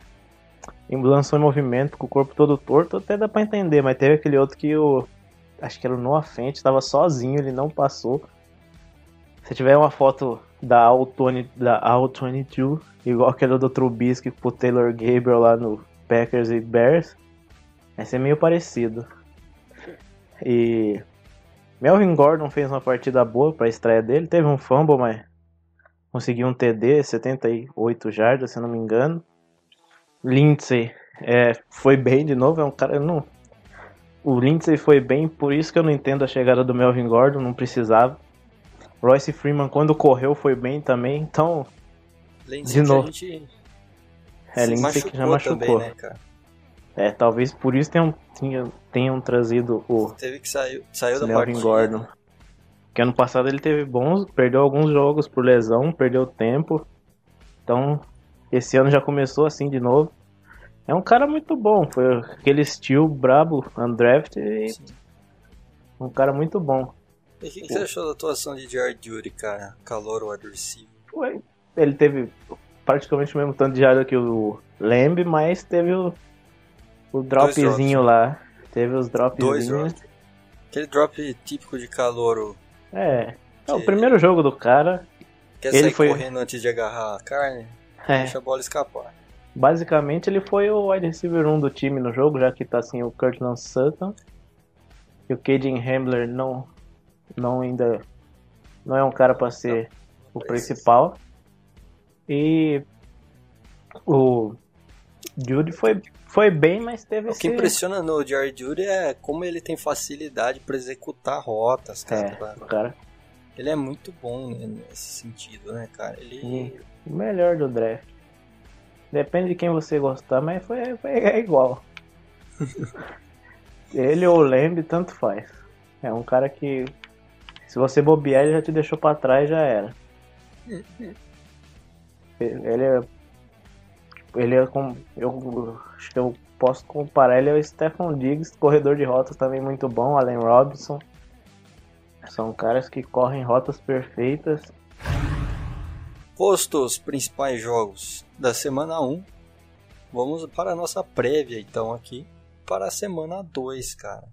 é, lançou em movimento com o corpo todo torto, até dá pra entender, mas teve aquele outro que o acho que era o Noah estava sozinho, ele não passou. Se tiver uma foto da All-20 da All-22, igual aquela do Trubisky pro Taylor Gabriel lá no Packers e Bears, vai ser meio parecido. E Melvin Gordon fez uma partida boa pra estreia dele, teve um fumble, mas conseguiu um TD, 78 jardas, se não me engano. Lindsay é, foi bem de novo, é um cara. eu Não, o Lindsay foi bem, por isso que eu não entendo a chegada do Melvin Gordon, não precisava. Royce Freeman, quando correu, foi bem também, então. Lindsay de que novo. A gente É, Lindsay que já machucou também, né, cara? É, talvez por isso tenham, tenham, tenham trazido o Teve que sair, saiu da Melvin partida. Gordon. Que ano passado ele teve bons, perdeu alguns jogos por lesão, perdeu tempo. Então, esse ano já começou assim de novo. É um cara muito bom, foi aquele estilo brabo, undrafted e Sim. um cara muito bom. E o que, que você achou da atuação de Jared Judy, cara? Calor o adversário. Foi- Ele teve praticamente o mesmo tanto de jarda que o Lamb, mas teve o, o dropzinho lá. Teve os Dois dropzinhos. drops. Aquele drop típico de calor. É. É o primeiro jogo do cara. Quer Ele sair foi- correndo antes de agarrar a carne? É. Deixa a bola escapar. Basicamente, ele foi o wide receiver 1 do time no jogo, já que tá assim o Kirtland Sutton. E o Caden Hamler não, não ainda não é um cara para ser o principal. E o Judy foi, foi bem, mas teve O esse... que impressiona no Jerry Judy é como ele tem facilidade para executar rotas, cara. É, cara Ele é muito bom né, nesse sentido, né, cara? Ele. o melhor do draft. Depende de quem você gostar, mas foi, foi é igual. ele ou o Lamb, tanto faz. É um cara que, se você bobear, ele já te deixou pra trás, já era. Ele é. Ele é com. Eu acho que eu posso comparar ele ao Stephen Diggs, corredor de rotas também muito bom, Allen Robinson. São caras que correm rotas perfeitas. Posto os principais jogos da semana 1, vamos para a nossa prévia então aqui para a semana 2, cara.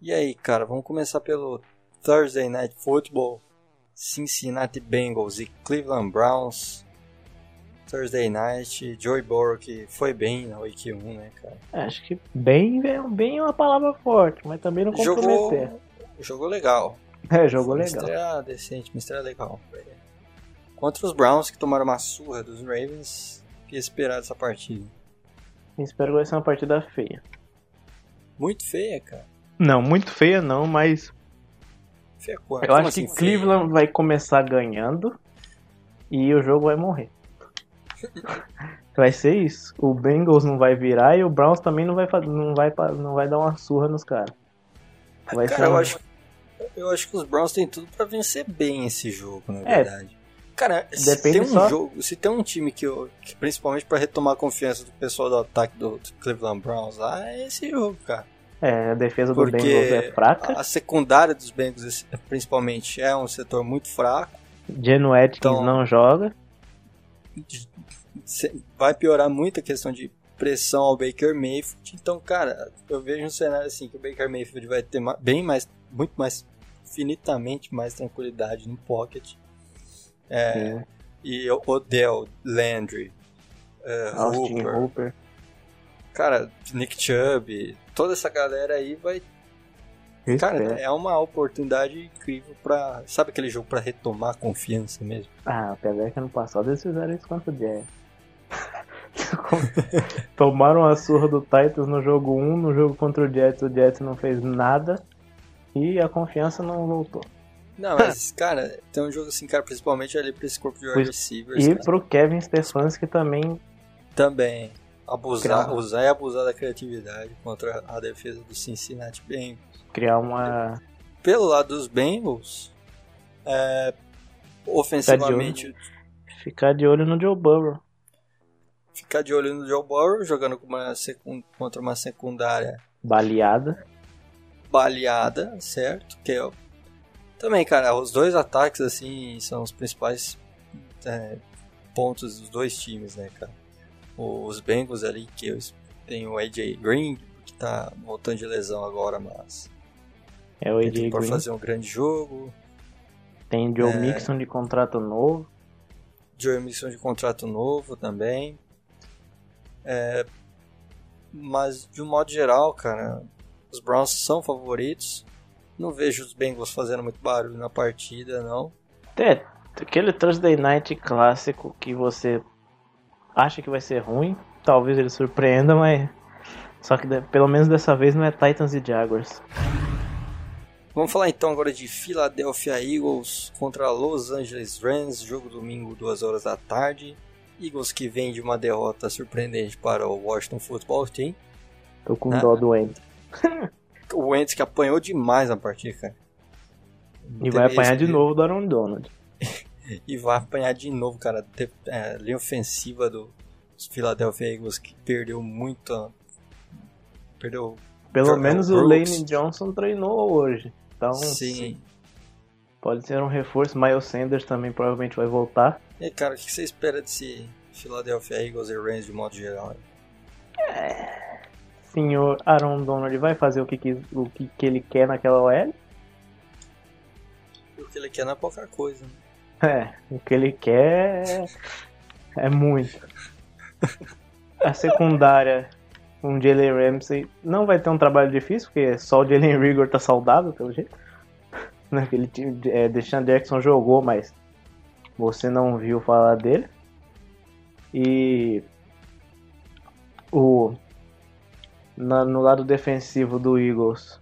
E aí, cara, vamos começar pelo Thursday Night Football, Cincinnati Bengals e Cleveland Browns. Thursday Night, Joey Burrow que foi bem na Week 1, né, cara? Acho que bem, bem é uma palavra forte, mas também não Jogou, comprometer. jogou legal. É, jogou Uma legal. estreia decente, uma estreia legal. Contra os Browns que tomaram uma surra dos Ravens, o que esperar dessa partida? Espero que vai ser uma partida feia. Muito feia, cara. Não, muito feia não, mas Feia quanto? eu Como acho assim, que feia? Cleveland vai começar ganhando e o jogo vai morrer. Vai ser isso. O Bengals não vai virar e o Browns também não vai, não vai, não vai dar uma surra nos caras. Vai Cara, ser eu acho, eu acho que os Browns têm tudo pra vencer bem esse jogo, na É. verdade. Cara, se Depende tem um só- jogo, se tem um time que, eu, que principalmente pra retomar a confiança do pessoal do ataque do, do Cleveland Browns lá, é esse jogo, cara. É, a defesa do Porque Bengals é fraca. a secundária dos Bengals, principalmente, é um setor muito fraco. Geno Atkins Então- não joga. Se- vai piorar muito a questão de pressão ao Baker Mayfield. Então, cara, eu vejo um cenário assim que o Baker Mayfield vai ter bem mais, muito mais, infinitamente mais tranquilidade no pocket. É, Sim. e o Odell, Landry, Austin Hooper, Hooper. cara, Nick Chubb, toda essa galera aí vai. Cara, é uma oportunidade incrível pra. Sabe aquele jogo pra retomar a confiança mesmo? Ah, apesar que ano passado eles fizeram isso contra o Jets. Tomaram a surra do Titans no jogo 1, no jogo contra o Jets, o Jets não fez nada e a confiança não voltou. Não, mas, cara, tem um jogo assim, cara, principalmente ali pra esse corpo de wide receivers. E cara. pro Kevin Stefanski também, Também abusar, Criar- usar e abusar da criatividade contra a defesa do Cincinnati Bengals. criar uma. Pelo lado dos Bengals, é, ofensivamente, ficar de olho no Joe Burrow. ficar de olho no Joe Burrow, jogando uma secun- contra uma secundária Baleada. baleada, certo? Que é também, cara, os dois ataques assim são os principais é, pontos dos dois times, né, cara? Os Bengals ali que eu- tem o AJ Green que tá voltando de lesão agora, mas É o AJ pode Green. fazer um grande jogo. Tem Joe É. Mixon de contrato novo. Joe Mixon de contrato novo também. É, mas de um modo geral, cara, os Browns são favoritos. Não vejo os Bengals fazendo muito barulho na partida, não. É, aquele Thursday Night clássico que você acha que vai ser ruim, talvez ele surpreenda, mas. Só que pelo menos dessa vez não é Titans e Jaguars. Vamos falar então agora de Philadelphia Eagles contra Los Angeles Rams, jogo domingo, 2 horas da tarde. Eagles que vem de uma derrota surpreendente para o Washington Football Team. Tô com Ah. dó do Wentz. O Wentz que apanhou demais na partida, cara. E vai apanhar de novo do Aaron Donald. E vai apanhar de novo, cara. É, a linha ofensiva do Philadelphia Eagles que perdeu muito. Perdeu. Pelo menos o Brooks. Lane Johnson treinou hoje. Então Sim. pode ser um reforço. Miles Sanders também provavelmente vai voltar. E cara, o que você espera desse Philadelphia Eagles e Rams de modo geral? Senhor Aaron Donald vai fazer o que, quis- o que, que ele quer naquela OL? O que ele quer não é pouca coisa. Né? É, o que ele quer é, muito. A secundária, um Jalen Ramsey, não vai ter um trabalho difícil, porque só o Jalen Rigor tá saudável, pelo jeito. Naquele time, é, Deshaun Jackson jogou, mas você não viu falar dele. E o na, no lado defensivo do Eagles,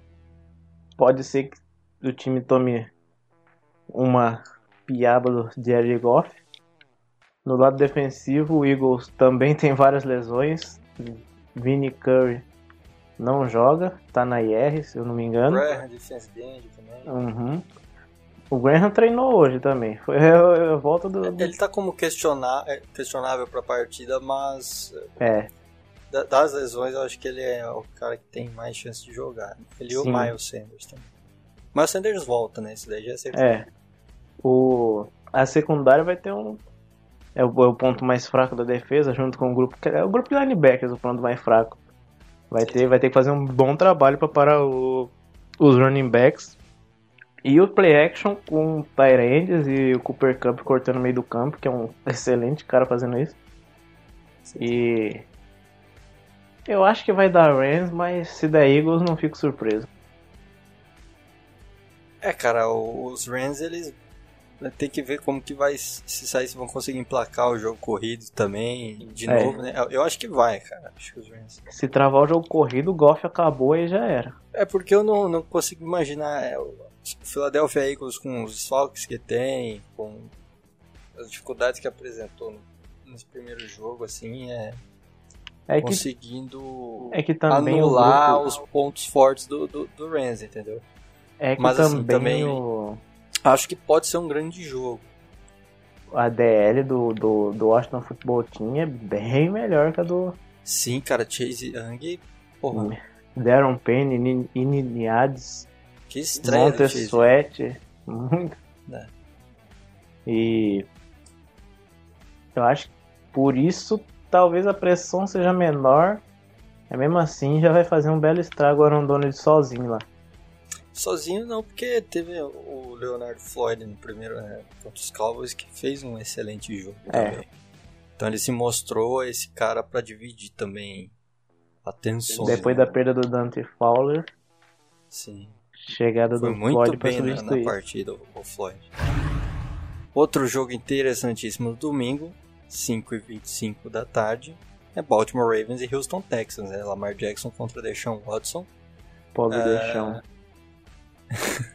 pode ser que o time tome uma piaba do Jared Goff. No lado defensivo, o Eagles também tem várias lesões. Vinnie Curry não joga, tá na IR, se eu não me engano. Graham, defense end também. Uhum. O Graham treinou hoje também. Foi a, volta do. Ele tá como questiona, questionável pra partida, mas. É. Das lesões, eu acho que ele é o cara que tem mais chance de jogar. Ele e o Miles Sanders também. Mas o Sanders volta, né? Esse daí já é certeza. É. O... A secundária vai ter um. É o, é o, ponto mais fraco da defesa, junto com o grupo. É o grupo de linebackers, o ponto mais fraco. Vai ter, vai ter que fazer um bom trabalho para parar o, os running backs. E o play action com o Tyrandes e o Cooper Cup cortando no meio do campo, que é um excelente cara fazendo isso. E eu acho que vai dar Rams, mas se der Eagles não fico surpreso. É, cara, os Rams eles tem que ver como que vai se sair se vão conseguir emplacar o jogo corrido também de é. novo, né? Eu acho que vai, cara. Acho que os Rams. Se travar o jogo corrido, o Goff acabou e já era. É porque eu não, não consigo imaginar é, o Philadelphia Eagles com os desfalques que tem, com as dificuldades que apresentou nesse primeiro jogo, assim, é, é conseguindo é que também anular grupo... os pontos fortes do, do, do Rams, entendeu? É que Mas, também, assim, também o... acho que pode ser um grande jogo. A DL do, do, do Washington Football Team é bem melhor que a do... Sim, cara, Chase Young, porra. Darren Payne, Ininiades, que estranho Sweat, muito. É. E eu acho que por isso talvez a pressão seja menor. É mesmo assim já vai fazer um belo estrago o Aaron Donald sozinho lá. Sozinho não, porque teve o Leonardo Floyd no primeiro né, contra os Cowboys que fez um excelente jogo é. também. Então ele se mostrou esse cara para dividir também atenção. Depois né? da perda do Dante Fowler. Sim. Chegada Foi do muito Floyd bem na, na, partida o Floyd. Outro jogo interessantíssimo no domingo, 5 e 25 da tarde, é Baltimore Ravens e Houston Texans, né? Lamar Jackson contra Deshaun Watson. Pobre é... Deshaun.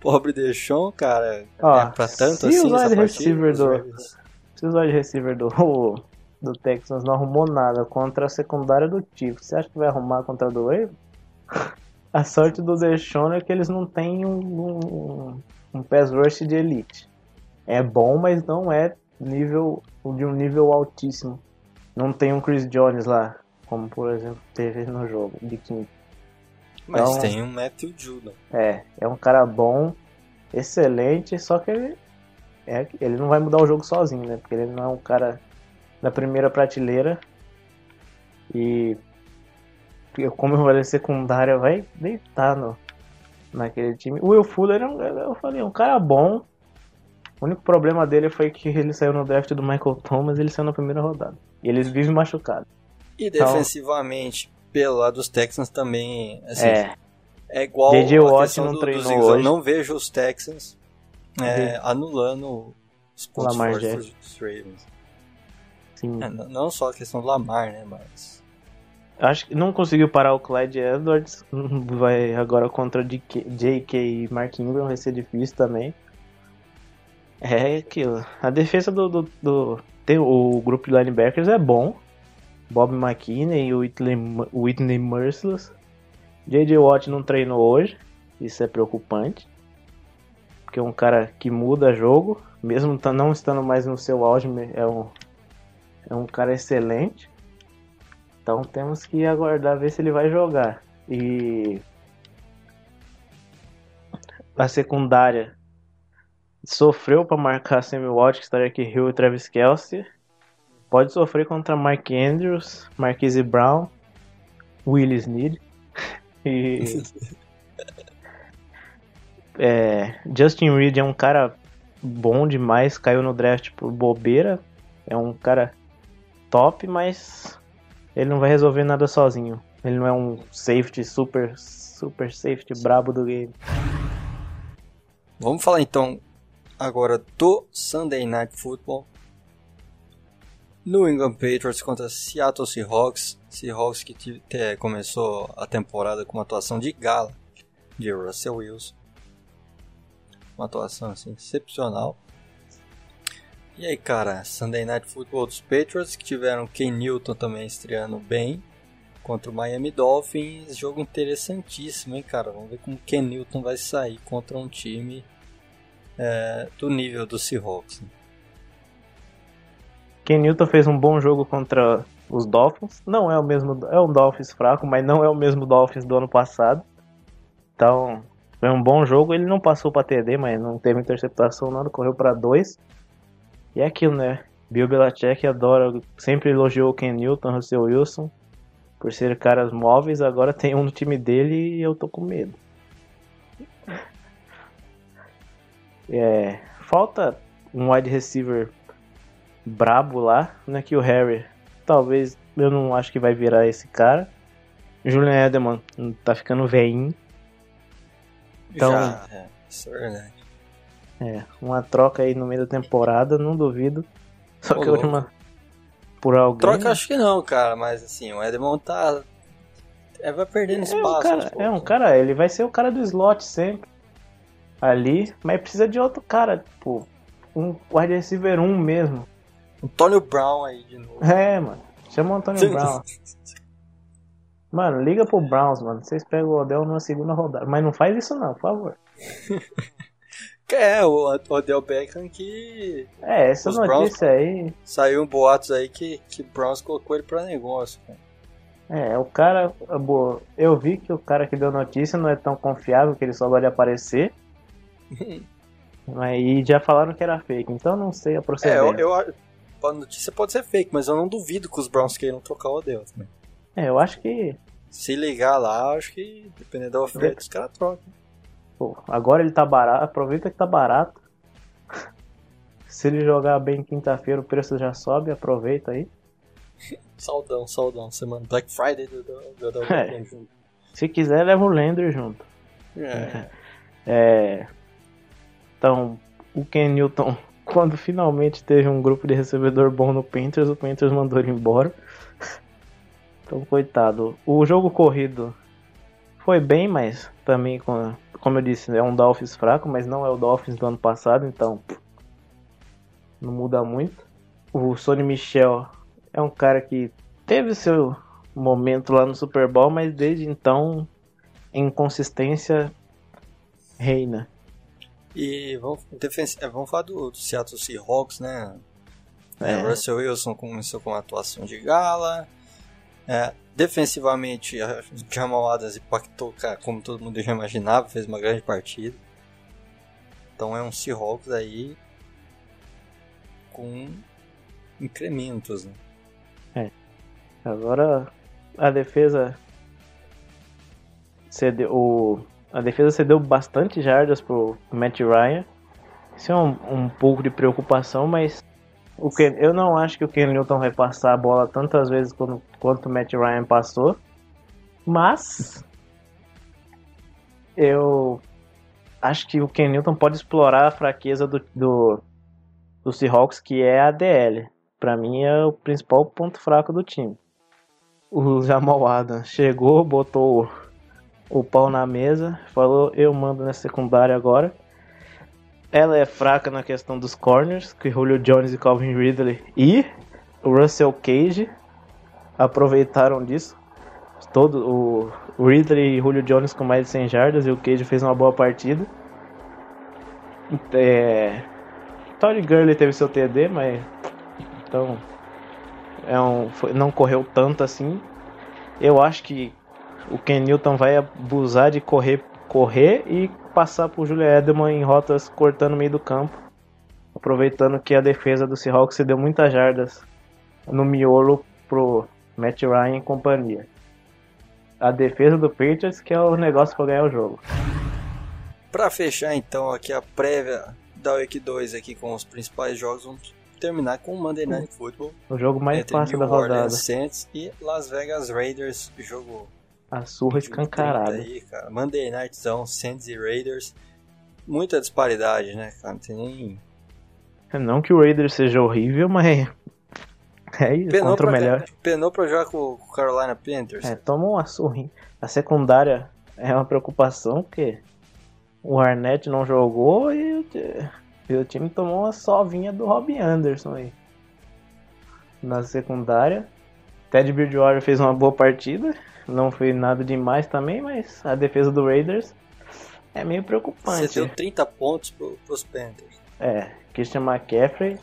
Pobre Deshaun, cara. Ó, é pra tanto se assim o wide receiver do Se o wide receiver do, do Texans não arrumou nada contra a secundária do Chiefs, você acha que vai arrumar contra a do Ravens? A sorte do Deshaun é que eles não têm um, um, um pass rush de elite. É bom, mas não é nível de um nível altíssimo. Não tem um Chris Jones lá, como por exemplo teve no jogo de quinto. Mas então, tem um Matthew Judon. É, é um cara bom, excelente, só que ele, é, ele não vai mudar o jogo sozinho, né? Porque ele não é um cara da primeira prateleira. E como eu falei, secundária vai deitar no, naquele time. O Will Fuller, eu falei, é um cara bom. O único problema dele foi que ele saiu no draft do Michael Thomas ele saiu na primeira rodada. E eles vivem machucados. E então, defensivamente, pelo lado dos Texans também, assim, é, é igual DJ Watt não do, treinou hoje. Eu não vejo os Texans é, anulando os pontos Lamar fortes dos Ravens. Sim. É, não só a questão do Lamar, né, mas... Acho que não conseguiu parar o Clyde Edwards. Vai agora contra J.K. e Mark Ingram, vai ser difícil também. É aquilo. A defesa do, do, do, tem o grupo de linebackers é bom. Bob McKinney e o Whitney, Whitney Merciless. J.J. Watt não treinou hoje. Isso é preocupante. Porque é um cara que muda jogo. Mesmo não estando mais no seu auge, é um, é um cara excelente. Então temos que aguardar ver se ele vai jogar. E a secundária sofreu para marcar Sammy Watkins, Tarek Hill e Travis Kelsey. Pode sofrer contra Mike Andrews, Marquise Brown, Willis Snead e é, Justin Reed é um cara bom demais, caiu no draft por bobeira. É um cara top, mas ele não vai resolver nada sozinho. Ele não é um safety super, super safety brabo do game. Vamos falar então agora do Sunday Night Football. New England Patriots contra Seattle Seahawks. Seahawks que começou a temporada com uma atuação de gala de Russell Wilson. Uma atuação assim, excepcional. E aí, cara, Sunday Night Football dos Patriots que tiveram Ken Newton também estreando bem contra o Miami Dolphins. Jogo interessantíssimo, hein, cara? Vamos ver como Ken Newton vai sair contra um time é, do nível do Seahawks. Né? Ken Newton fez um bom jogo contra os Dolphins. Não é o mesmo, é um Dolphins fraco, mas não é o mesmo Dolphins do ano passado. Então, foi um bom jogo. Ele não passou para TD, mas não teve interceptação, nada, correu para dois. E é aquilo, né? Bill Belichick adora, sempre elogiou o Ken Newton, Russell Wilson, por ser caras móveis. Agora tem um no time dele e eu tô com medo. É, falta um wide receiver brabo lá, né? Que o Harry, talvez, eu não acho que vai virar esse cara. Julian Edelman tá ficando veinho. Então, Já, é, isso é verdade. É, uma troca aí no meio da temporada, não duvido. Só Ô, que uma por alguém. Troca acho que não, cara, mas assim, o Edelman tá é, vai perdendo espaço. É um, cara, é um cara, ele vai ser o cara do slot sempre. Ali, mas precisa de outro cara, tipo, um wide receiver 1 mesmo. Antônio Brown aí de novo. É, mano. Chama o Antônio Brown. Mano, liga pro Browns, mano. Vocês pegam o Odell numa segunda rodada. Mas não faz isso não, por favor. é, o Odell Beckham que. É, essa notícia Browns... aí. Saiu um boatos aí que, que o Browns colocou ele pra negócio, cara. É, o cara. Eu vi que o cara que deu notícia não é tão confiável que ele só gosta de aparecer. Aí já falaram que era fake, então não sei a procedência. É, eu, eu, a notícia pode ser fake, mas eu não duvido que os Browns queiram trocar o Odell também. É, eu acho que. Se ligar lá, acho que, dependendo da oferta, os caras trocam. Pô, agora ele tá barato, aproveita que tá barato. Se ele jogar bem quinta-feira, o preço já sobe, aproveita aí. saudão, saudão. Semana Black Friday do, do, do, é. junto. Se quiser, leva o Lender junto. É. é. Então, o Ken Newton quando finalmente teve um grupo de recebedor bom no Panthers, o Panthers mandou ele embora. Então, coitado. O jogo corrido foi bem, mas também, como eu disse, é um Dolphins fraco, mas não é o Dolphins do ano passado, então não muda muito. O Sonny Michel é um cara que teve seu momento lá no Super Bowl, mas desde então inconsistência reina. E vamos, é, vamos falar do, do Seattle Seahawks, né? É. É, Russell Wilson começou com uma atuação de gala. É, defensivamente, Jamal Adams impactou, cara, como todo mundo já imaginava, fez uma grande partida. Então é um Seahawks aí com incrementos, né? É. Agora a defesa cedeu, o a defesa cedeu bastante jardas pro Matt Ryan. Isso é um, um pouco de preocupação, mas o Ken, eu não acho que o Ken Newton vai passar a bola tantas vezes quanto, quanto o Matt Ryan passou. Mas eu acho que o Ken Newton pode explorar a fraqueza do, do, do Seahawks, que é a DL. Para mim é o principal ponto fraco do time. O Jamal Adams chegou, botou o pau na mesa, falou: Eu mando na secundária agora. Ela é fraca na questão dos corners, que Julio Jones e Calvin Ridley e o Russell Cage aproveitaram disso. Todo o Ridley e Julio Jones com mais de 100 jardas e o Cage fez uma boa partida. É, Todd Gurley teve seu TD, mas então é um, não correu tanto assim. Eu acho que o Ken Newton vai abusar de correr, correr e passar por Julia Edelman em rotas cortando o meio do campo, aproveitando que a defesa do Seahawks se deu muitas jardas no miolo pro Matt Ryan e companhia. A defesa do Patriots que é o negócio para ganhar o jogo. Para fechar então aqui a prévia da Week 2 aqui com os principais jogos, vamos terminar com o Monday Night Football. O jogo mais fácil da rodada. Orleans Saints e Las Vegas Raiders. Jogo A surra escancarada. Aí, cara. Monday Nightzão, Saints e Raiders. Muita disparidade, né, cara? Não tem nem. Não que o Raiders seja horrível, mas. É isso, Penou contra o pra, melhor. penou pra jogar com o Carolina Panthers. É, toma uma surrinha. A secundária é uma preocupação, porque o Arnett não jogou e o, e o time tomou uma sovinha do Robbie Anderson aí. Na secundária. Ted Bridgewater fez uma boa partida. Não fez nada demais também, mas a defesa do Raiders é meio Você preocupante. deu 30 pontos pro, pros Panthers. É, Christian McCaffrey,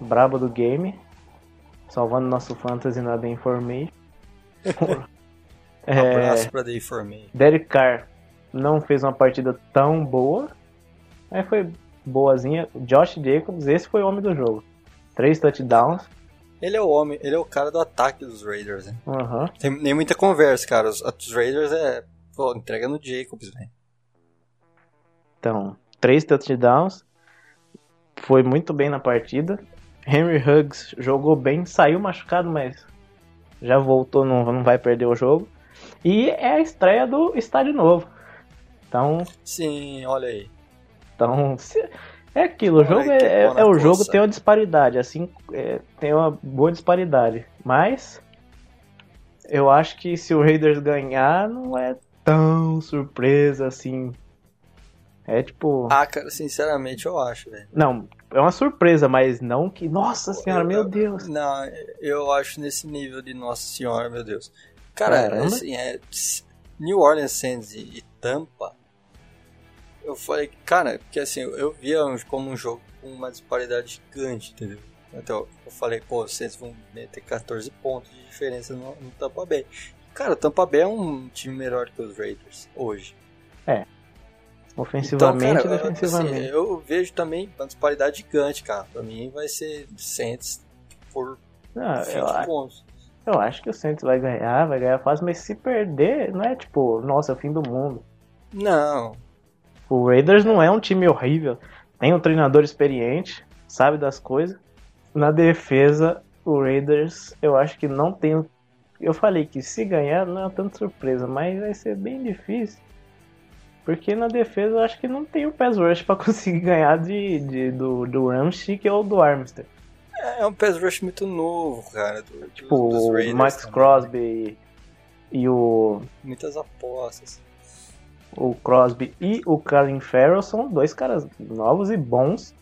brabo do game, salvando nosso fantasy na The Information. é, Abraço pra The Information. Derek Carr não fez uma partida tão boa, mas foi boazinha. Josh Jacobs, esse foi o homem do jogo. Três touchdowns. Ele é o homem, ele é o cara do ataque dos Raiders, né? Aham. Tem nem muita conversa, cara. Os, os Raiders é. Pô, entrega no Jacobs, velho. Então, três touchdowns. Foi muito bem na partida. Henry Huggs jogou bem, saiu machucado, mas já voltou, não, não vai perder o jogo. E é a estreia do estádio novo. Então, Sim, olha aí. então se- é aquilo, o jogo é, na é o jogo tem uma disparidade, assim, é, tem uma boa disparidade. Mas eu acho que se o Raiders ganhar, não é tão surpresa assim. É tipo. Ah, cara, sinceramente eu acho, velho. Não, é uma surpresa, mas não que. Nossa senhora, Eu- meu eu- Deus. Não, eu acho nesse nível de Nossa Senhora, meu Deus. Cara, Caramba. assim, é. New Orleans Saints e Tampa. Eu falei, cara, porque assim, eu, via como um jogo com uma disparidade gigante, entendeu? Então eu falei, pô, os Saints vão meter 14 pontos de diferença no, no Tampa Bay. Cara, o Tampa Bay é um time melhor que os Raiders hoje. Ofensivamente então, cara, defensivamente. assim, eu vejo também uma disparidade gigante, cara. Pra mim vai ser Saints por Não, 20 eu, a- pontos. eu acho que o Saints vai ganhar, vai ganhar fácil, mas se perder, não é tipo, nossa, é o fim do mundo. Não, O Raiders não é um time horrível. Tem um treinador experiente, sabe das coisas. Na defesa, o Raiders, eu acho que não tem. Eu falei que se ganhar não é tanta surpresa, mas vai ser bem difícil. Porque na defesa eu acho que não tem o pass rush pra conseguir ganhar de, de- do, do Ramchick ou do Armstead. É um pass rush muito novo, cara. Do, Tipo, o Max também. Crosby e, e o, Muitas apostas. O Crosby e o Colin Farrell são dois caras novos e bons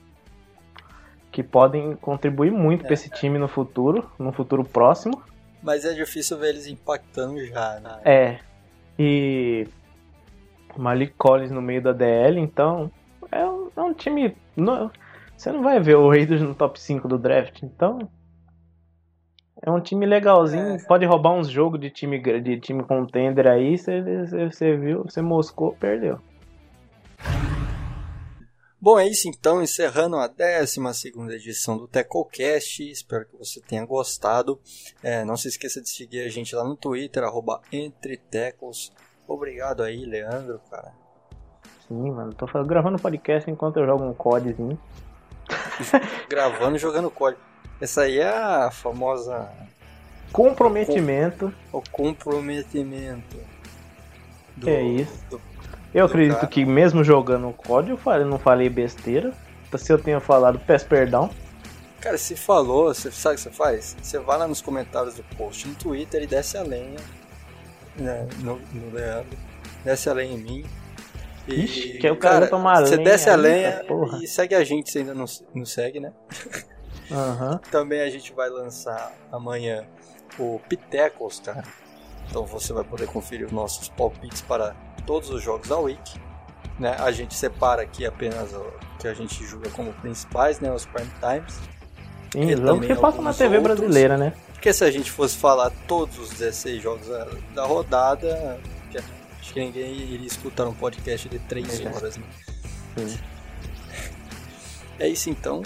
que podem contribuir muito É. pra esse time no futuro, no futuro próximo. Mas é difícil ver eles impactando já, né? É. E Malik Collins no meio da DL, então é um, é um time. não- você não vai ver o Raiders no top 5 do draft, então. É um time legalzinho, É. pode roubar uns jogos de time, de time contender aí, você, viu, você moscou, perdeu. Bom, é isso então, encerrando a 12 edição do TecoCast. Espero que você tenha gostado. É, não se esqueça de seguir a gente lá no Twitter, arroba EntreTecos. Obrigado aí, Leandro, cara. Sim, mano, tô gravando podcast enquanto eu jogo um CODzinho. Gravando e jogando código. Essa aí é a famosa. Comprometimento. O comprometimento. do- é isso? do- Eu do acredito cara. que mesmo jogando o COD eu não falei besteira. Se eu tenho falado, peço perdão. Cara, se falou, você sabe o que você faz? Você vai lá nos comentários do post no Twitter e desce a lenha né, no, no Leandro, desce a lenha em mim. E, Ixi, que aí o cara vai tomar Você lenha desce a lenha e segue a gente se ainda não, não segue, né? Aham. Também a gente vai lançar amanhã o Pitecos, cara. Então você vai poder conferir os nossos palpites para todos os jogos da Week. Né? A gente separa aqui apenas o que a gente julga como principais, né? Os prime times. Sim, E também que passa na TV outros. brasileira, né? Porque se a gente fosse falar todos os 16 jogos da, da rodada, que- acho que ninguém iria escutar um podcast de 3 É. horas. Né? Sim. É isso então.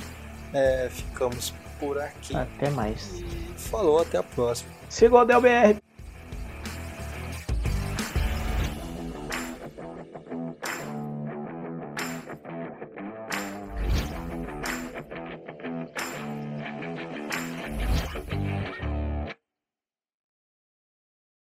É, ficamos por aqui. Até mais. E falou, até a próxima. Siga o DLBR.